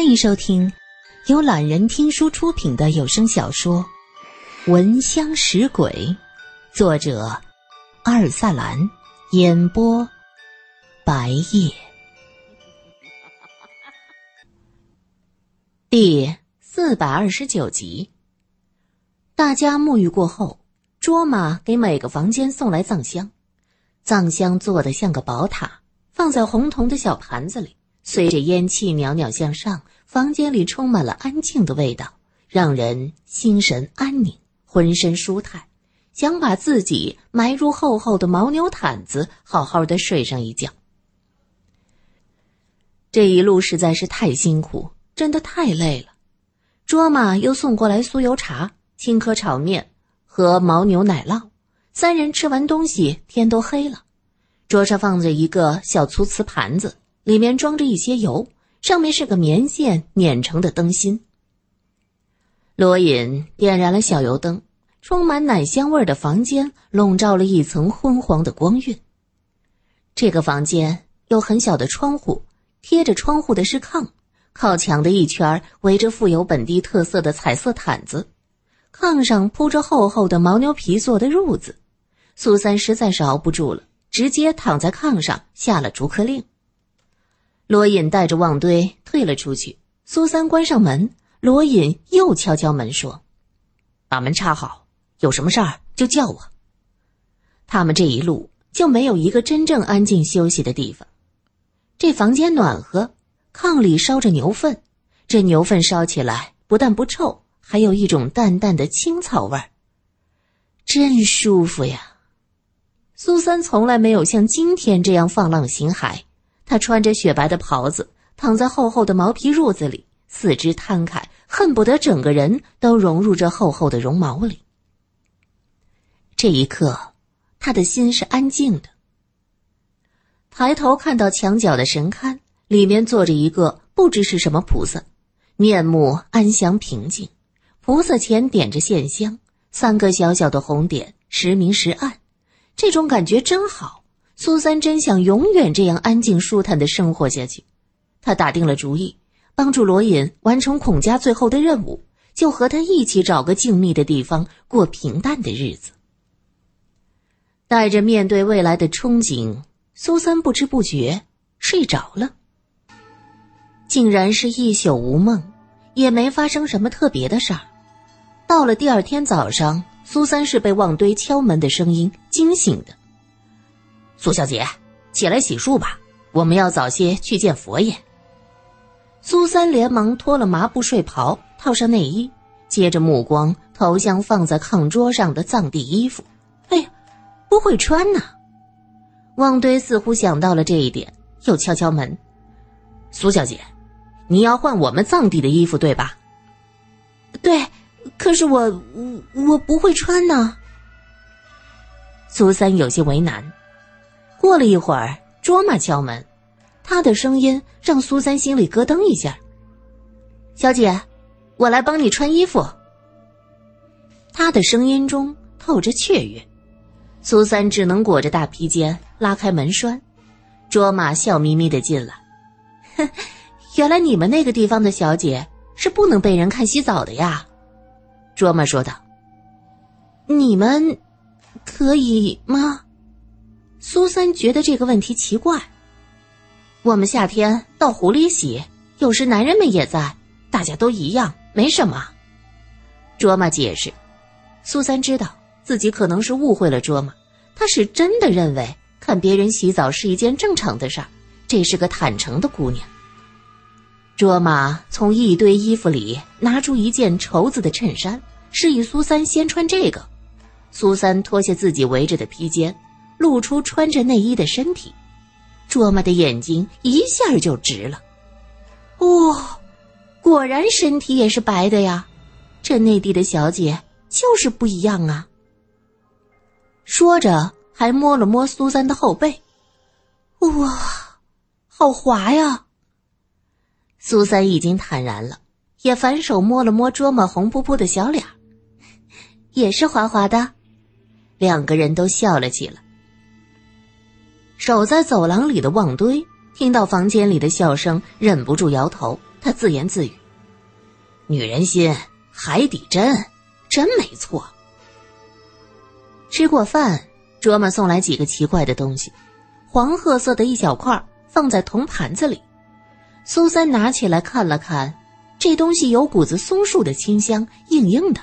欢迎收听由懒人听书出品的有声小说《闻香识鬼》，作者阿尔萨兰，演播白夜。第四百二十九集。大家沐浴过后，卓玛给每个房间送来藏香，藏香做的像个宝塔，放在红铜的小盘子里。随着烟气袅袅向上，房间里充满了安静的味道，让人心神安宁，浑身舒坦，想把自己埋入厚厚的牦牛毯子，好好的睡上一觉。这一路实在是太辛苦，真的太累了。卓玛又送过来酥油茶、青稞炒面和牦牛奶酪，三人吃完东西，天都黑了。桌上放着一个小粗瓷盘子。里面装着一些油，上面是个棉线碾成的灯芯。罗隐点燃了小油灯，充满奶香味的房间笼罩了一层昏黄的光晕。这个房间有很小的窗户，贴着窗户的是炕，靠墙的一圈围着富有本地特色的彩色毯子，炕上铺着厚厚的牦牛皮做的褥子。苏三实在是熬不住了，直接躺在炕上下了逐客令。罗隐带着旺堆退了出去，苏三关上门，罗隐又敲敲门说：“把门插好，有什么事儿就叫我。”他们这一路就没有一个真正安静休息的地方。这房间暖和，炕里烧着牛粪，这牛粪烧起来不但不臭，还有一种淡淡的青草味儿，真舒服呀。苏三从来没有像今天这样放浪形骸。他穿着雪白的袍子，躺在厚厚的毛皮褥子里，四肢摊开，恨不得整个人都融入这厚厚的绒毛里。这一刻，他的心是安静的。抬头看到墙角的神龛，里面坐着一个不知是什么菩萨，面目安详平静。菩萨前点着线香，三个小小的红点，时明时暗，这种感觉真好。苏三真想永远这样安静舒坦的生活下去，他打定了主意，帮助罗隐完成孔家最后的任务，就和他一起找个静谧的地方过平淡的日子。带着面对未来的憧憬，苏三不知不觉睡着了。竟然是一宿无梦，也没发生什么特别的事儿。到了第二天早上，苏三是被旺堆敲门的声音惊醒的。苏小姐，起来洗漱吧，我们要早些去见佛爷。苏三连忙脱了麻布睡袍，套上内衣，接着目光投向放在炕桌上的藏地衣服。哎呀，不会穿呐！旺堆似乎想到了这一点，又敲敲门：“苏小姐，你要换我们藏地的衣服对吧？”“对，可是我我我不会穿呢。”苏三有些为难。过了一会儿，卓玛敲门，他的声音让苏三心里咯噔一下。小姐，我来帮你穿衣服。他的声音中透着雀跃，苏三只能裹着大披肩拉开门栓。卓玛笑眯眯的进来，哼，原来你们那个地方的小姐是不能被人看洗澡的呀。卓玛说道：“你们可以吗？”苏三觉得这个问题奇怪。我们夏天到湖里洗，有时男人们也在，大家都一样，没什么。卓玛解释。苏三知道自己可能是误会了卓玛，他是真的认为看别人洗澡是一件正常的事儿。这是个坦诚的姑娘。卓玛从一堆衣服里拿出一件绸子的衬衫，示意苏三先穿这个。苏三脱下自己围着的披肩。露出穿着内衣的身体，卓玛的眼睛一下就直了。哇，果然身体也是白的呀！这内地的小姐就是不一样啊。说着，还摸了摸苏三的后背，哇，好滑呀！苏三已经坦然了，也反手摸了摸卓玛红扑扑的小脸，也是滑滑的。两个人都笑了起来。守在走廊里的旺堆听到房间里的笑声，忍不住摇头，他自言自语：“女人心，海底针，真没错。”吃过饭，卓玛送来几个奇怪的东西，黄褐色的一小块放在铜盘子里。苏三拿起来看了看，这东西有股子松树的清香，硬硬的。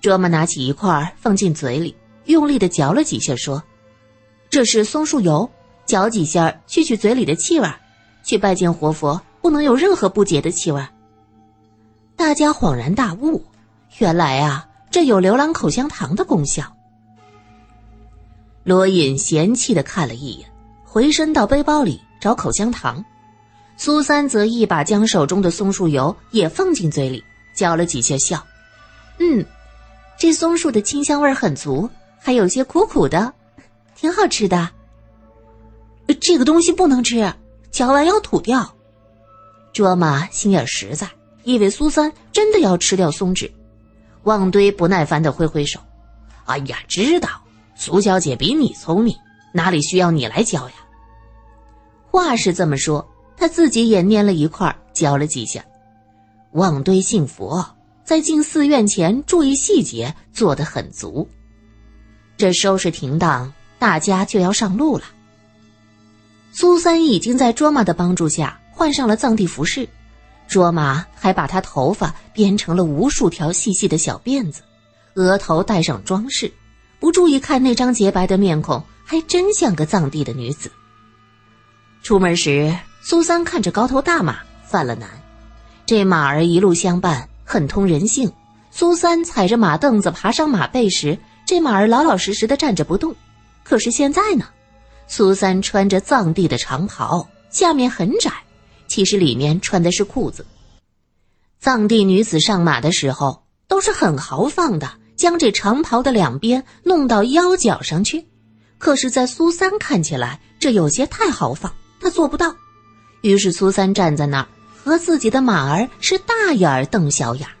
卓玛拿起一块放进嘴里，用力的嚼了几下，说：“这是松树油，嚼几下去去嘴里的气味。去拜见活佛，不能有任何不洁的气味。”大家恍然大悟，原来啊，这有浏览口香糖的功效。罗隐嫌弃的看了一眼，回身到背包里找口香糖。苏三则一把将手中的松树油也放进嘴里，嚼了几下，笑：“嗯，这松树的清香味很足，还有些苦苦的，挺好吃的。这个东西不能吃，嚼完要吐掉。”卓玛心眼实在，以为苏三真的要吃掉松脂。旺堆不耐烦的挥挥手：“哎呀，知道。”苏小姐比你聪明，哪里需要你来教呀？话是这么说，他自己也捏了一块，教了几下。旺堆信佛，在进寺院前注意细节，做得很足。这收拾停当，大家就要上路了。苏三已经在卓玛的帮助下换上了藏地服饰，卓玛还把他头发编成了无数条细细的小辫子，额头戴上装饰。不注意看那张洁白的面孔，还真像个藏地的女子。出门时，苏三看着高头大马犯了难。这马儿一路相伴，很通人性。苏三踩着马凳子爬上马背时，这马儿老老实实的站着不动。可是现在呢，苏三穿着藏地的长袍，下面很窄，其实里面穿的是裤子。藏地女子上马的时候都是很豪放的。将这长袍的两边弄到腰脚上去，可是，在苏三看起来，这有些太豪放，他做不到。于是，苏三站在那儿，和自己的马儿是大眼儿瞪小眼儿。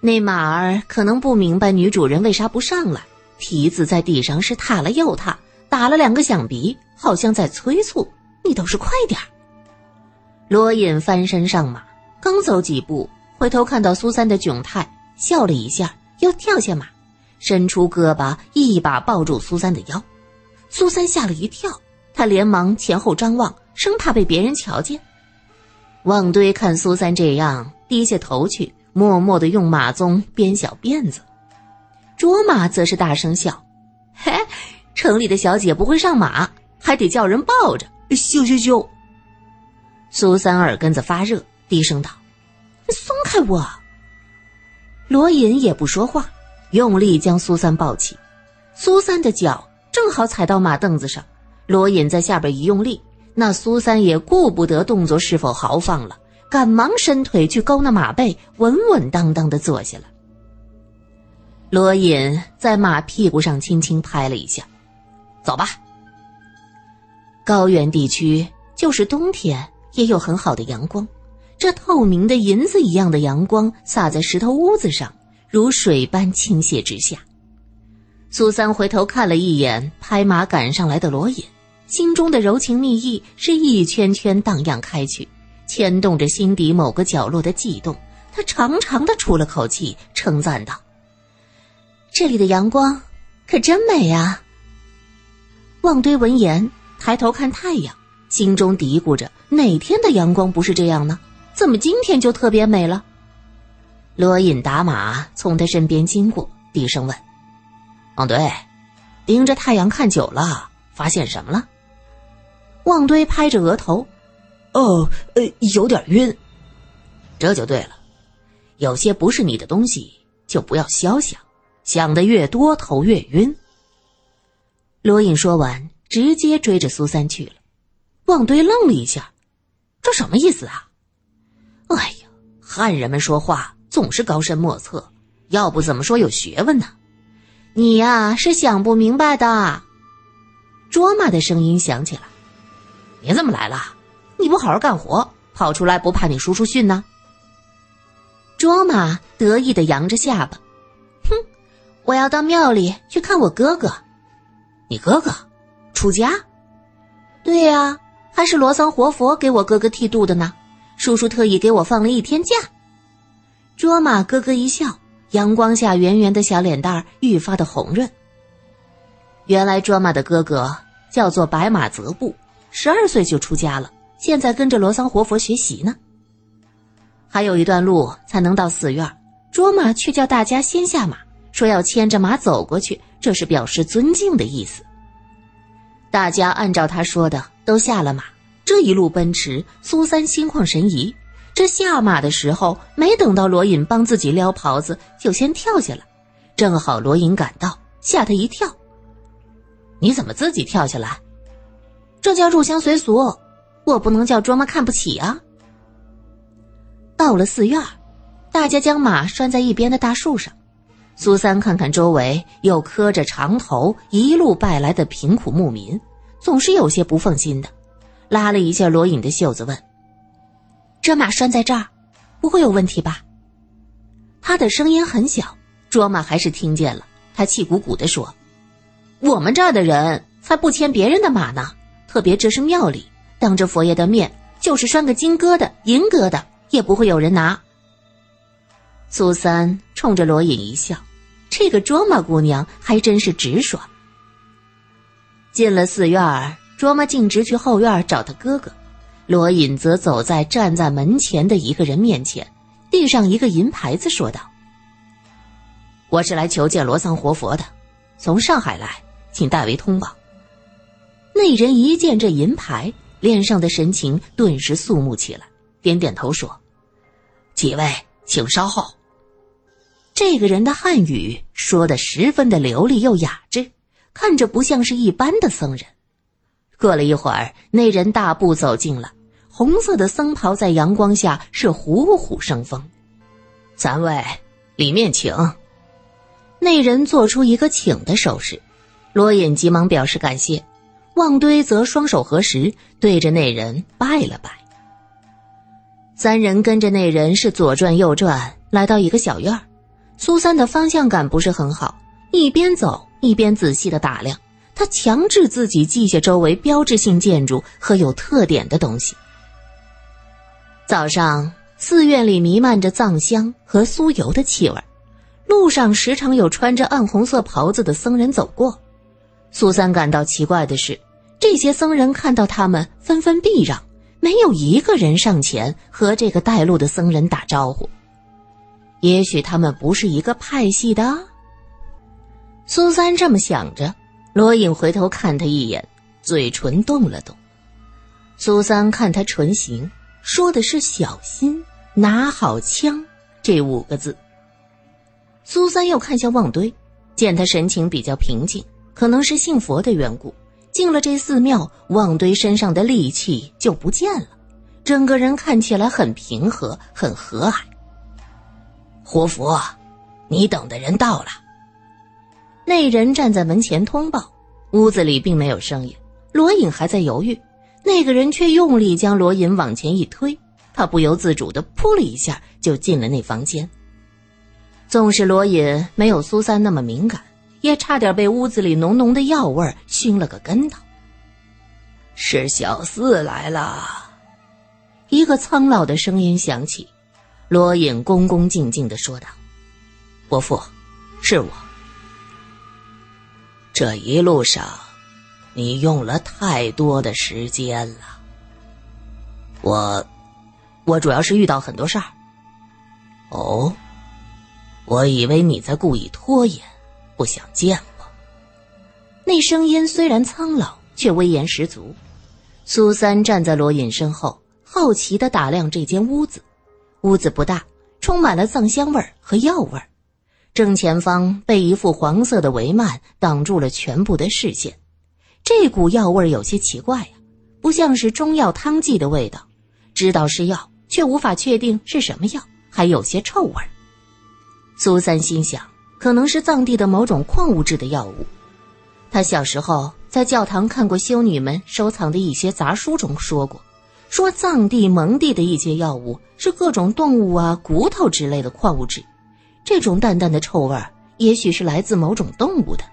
那马儿可能不明白女主人为啥不上来，蹄子在地上是踏了又踏，打了两个响鼻，好像在催促：“你倒是快点儿！”罗隐翻身上马，刚走几步，回头看到苏三的窘态，笑了一下。又跳下马，伸出胳膊一把抱住苏三的腰，苏三吓了一跳，他连忙前后张望，生怕被别人瞧见。旺堆看苏三这样，低下头去，默默的用马鬃编小辫子。卓玛则是大声笑：“ 嘿，城里的小姐不会上马，还得叫人抱着，咻咻咻。”苏三耳根子发热，低声道：“松开我。”罗隐也不说话，用力将苏三抱起。苏三的脚正好踩到马凳子上，罗隐在下边一用力，那苏三也顾不得动作是否豪放了，赶忙伸腿去勾那马背，稳稳当当的坐下了。罗隐在马屁股上轻轻拍了一下：“走吧。”高原地区就是冬天也有很好的阳光。这透明的银子一样的阳光洒在石头屋子上，如水般倾泻之下。苏三回头看了一眼拍马赶上来的罗隐，心中的柔情蜜意是一圈圈荡漾开去，牵动着心底某个角落的悸动。他长长的出了口气，称赞道：“这里的阳光可真美啊！”旺堆闻言抬头看太阳，心中嘀咕着：哪天的阳光不是这样呢？怎么今天就特别美了？罗隐打马从他身边经过，低声问：“旺堆，盯着太阳看久了，发现什么了？”旺堆拍着额头：“哦，呃，有点晕。”这就对了，有些不是你的东西，就不要瞎想，想的越多，头越晕。罗隐说完，直接追着苏三去了。旺堆愣了一下：“这什么意思啊？”哎呀，汉人们说话总是高深莫测，要不怎么说有学问呢？你呀是想不明白的。卓玛的声音响起来：“你怎么来了？你不好好干活，跑出来不怕你叔叔训呢？”卓玛得意的扬着下巴：“哼，我要到庙里去看我哥哥。你哥哥出家？对呀，还是罗桑活佛给我哥哥剃度的呢。”叔叔特意给我放了一天假。卓玛咯咯一笑，阳光下圆圆的小脸蛋愈发的红润。原来卓玛的哥哥叫做白马泽布，十二岁就出家了，现在跟着罗桑活佛学习呢。还有一段路才能到寺院，卓玛却叫大家先下马，说要牵着马走过去，这是表示尊敬的意思。大家按照他说的都下了马，这一路奔驰，苏三心旷神怡。这下马的时候，没等到罗隐帮自己撩袍子，就先跳下了。正好罗隐赶到，吓他一跳。你怎么自己跳下来？这叫入乡随俗，我不能叫卓玛看不起啊。到了寺院，大家将马拴在一边的大树上。苏三看看周围，又磕着长头一路拜来的贫苦牧民，总是有些不放心的，拉了一下罗隐的袖子，问。这马拴在这儿，不会有问题吧？他的声音很小，卓玛还是听见了。他气鼓鼓地说：“我们这儿的人才不牵别人的马呢，特别这是庙里，当着佛爷的面，就是拴个金疙瘩、银疙瘩，也不会有人拿。”苏三冲着罗隐一笑，这个卓玛姑娘还真是直爽。进了寺院，卓玛径直去后院找他哥哥。罗隐则走在站在门前的一个人面前，递上一个银牌子，说道：“我是来求见罗桑活佛的，从上海来，请代为通报。”那人一见这银牌，脸上的神情顿时肃穆起来，点点头说：“几位，请稍后。”这个人的汉语说的十分的流利又雅致，看着不像是一般的僧人。过了一会儿，那人大步走近了，红色的僧袍在阳光下是虎虎生风。三位，里面请。那人做出一个请的手势，罗隐急忙表示感谢，旺堆则双手合十，对着那人拜了拜。三人跟着那人是左转右转，来到一个小院儿苏三的方向感不是很好，一边走一边仔细的打量。他强制自己记下周围标志性建筑和有特点的东西。早上，寺院里弥漫着藏香和酥油的气味，路上时常有穿着暗红色袍子的僧人走过。苏三感到奇怪的是，这些僧人看到他们纷纷避让，没有一个人上前和这个带路的僧人打招呼。也许他们不是一个派系的。苏三这么想着。罗隐回头看他一眼，嘴唇动了动。苏三看他唇形，说的是“小心拿好枪”这五个字。苏三又看向旺堆，见他神情比较平静，可能是信佛的缘故。进了这寺庙，旺堆身上的戾气就不见了，整个人看起来很平和，很和蔼。活佛，你等的人到了。那人站在门前通报，屋子里并没有声音。罗隐还在犹豫，那个人却用力将罗隐往前一推，他不由自主的扑了一下就进了那房间。纵使罗隐没有苏三那么敏感，也差点被屋子里浓浓的药味熏了个跟头。是小四来了，一个苍老的声音响起。罗隐恭恭敬敬的说道：“伯父，是我。”这一路上，你用了太多的时间了。我，我主要是遇到很多事儿。哦，我以为你在故意拖延，不想见我。那声音虽然苍老，却威严十足。苏三站在罗隐身后，好奇的打量这间屋子。屋子不大，充满了藏香味儿和药味儿。正前方被一副黄色的帷幔挡住了全部的视线，这股药味有些奇怪呀，不像是中药汤剂的味道，知道是药，却无法确定是什么药，还有些臭味。苏三心想，可能是藏地的某种矿物质的药物。他小时候在教堂看过修女们收藏的一些杂书中说过，说藏地蒙地的一些药物是各种动物啊、骨头之类的矿物质。这种淡淡的臭味儿，也许是来自某种动物的。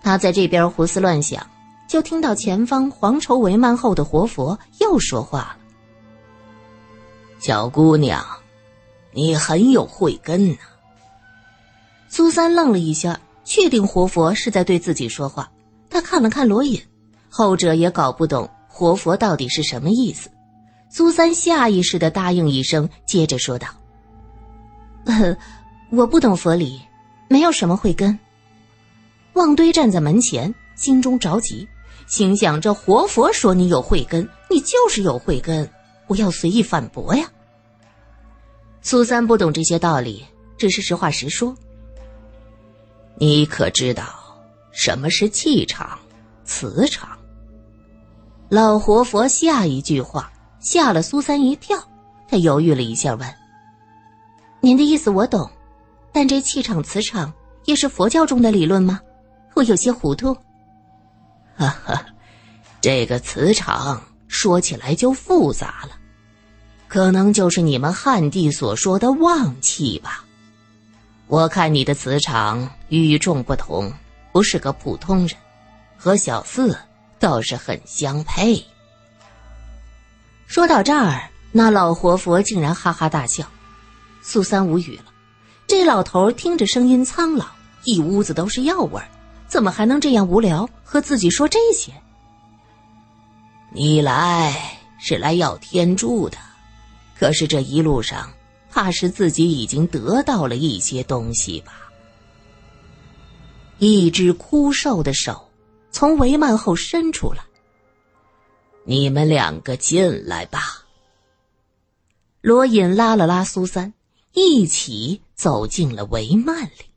他在这边胡思乱想，就听到前方黄绸帷幔后的活佛又说话了：“小姑娘，你很有慧根呐。苏三愣了一下，确定活佛是在对自己说话。他看了看罗隐，后者也搞不懂活佛到底是什么意思。苏三下意识的答应一声，接着说道：“，我不懂佛理，没有什么慧根。”旺堆站在门前，心中着急，心想：这活佛说你有慧根，你就是有慧根，不要随意反驳呀。苏三不懂这些道理，只是实话实说。你可知道什么是气场、磁场？老活佛下一句话。吓了苏三一跳，他犹豫了一下，问：“您的意思我懂，但这气场、磁场也是佛教中的理论吗？我有些糊涂。”哈哈，这个磁场说起来就复杂了，可能就是你们汉地所说的旺气吧。我看你的磁场与众不同，不是个普通人，和小四倒是很相配。说到这儿，那老活佛竟然哈哈大笑，苏三无语了。这老头听着声音苍老，一屋子都是药味儿，怎么还能这样无聊和自己说这些？你来是来要天助的，可是这一路上，怕是自己已经得到了一些东西吧？一只枯瘦的手从帷幔后伸出来。你们两个进来吧。罗隐拉了拉苏三，一起走进了帷幔里。